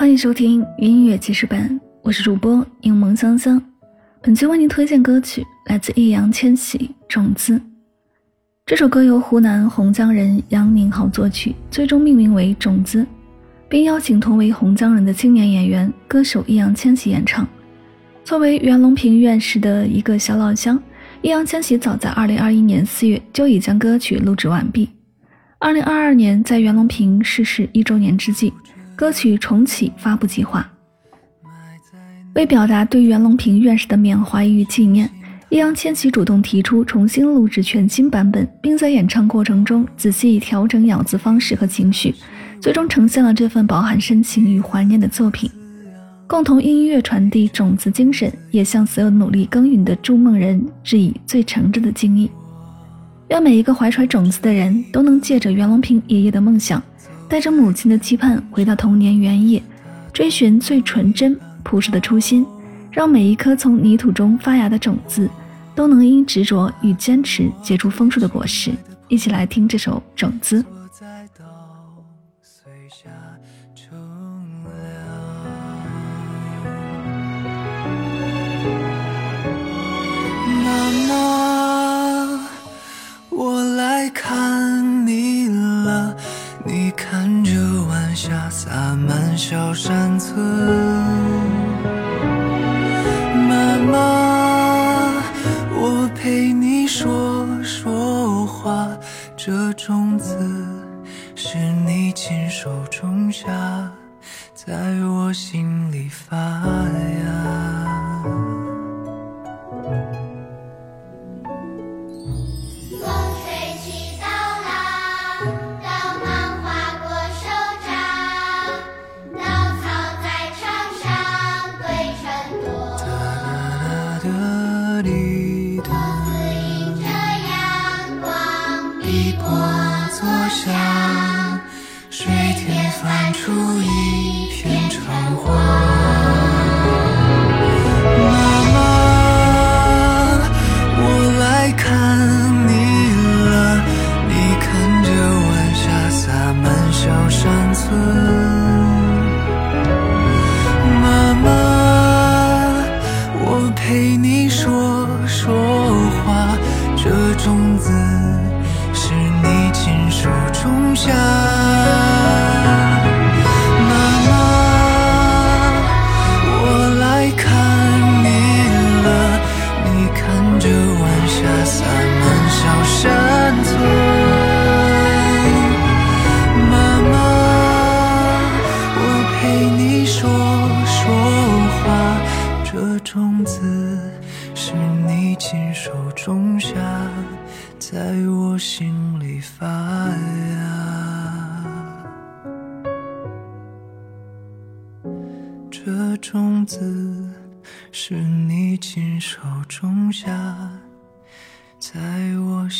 欢迎收听音乐记事本，我是主播柠檬香香。本期为您推荐歌曲来自易烊千玺《种子》。这首歌由湖南洪江人杨宁豪作曲，最终命名为《种子》，并邀请同为洪江人的青年演员、歌手易烊千玺演唱。作为袁隆平院士的一个小老乡，易烊千玺早在2021年4月就已将歌曲录制完毕。2022年，在袁隆平逝世一周年之际。歌曲重启发布计划，为表达对袁隆平院士的缅怀与纪念，易烊千玺主动提出重新录制全新版本，并在演唱过程中仔细调整咬字方式和情绪，最终呈现了这份饱含深情与怀念的作品。共同音乐传递种子精神，也向所有努力耕耘的筑梦人致以最诚挚的敬意。愿每一个怀揣种子的人都能借着袁隆平爷爷的梦想。带着母亲的期盼回到童年原野，追寻最纯真朴实的初心，让每一颗从泥土中发芽的种子，都能因执着与坚持结出丰硕的果实。一起来听这首《种子》。看，着晚霞洒满小山村。妈妈，我陪你说说话。这种子是你亲手种下，在我心里发芽。一波作响，水天翻出一片长花。妈妈，我来看你了，你看这晚霞洒满小山村。妈妈，我陪你说说话，这种子是你亲手种下。种下在我心里发芽。这种子是你亲手种下，在我心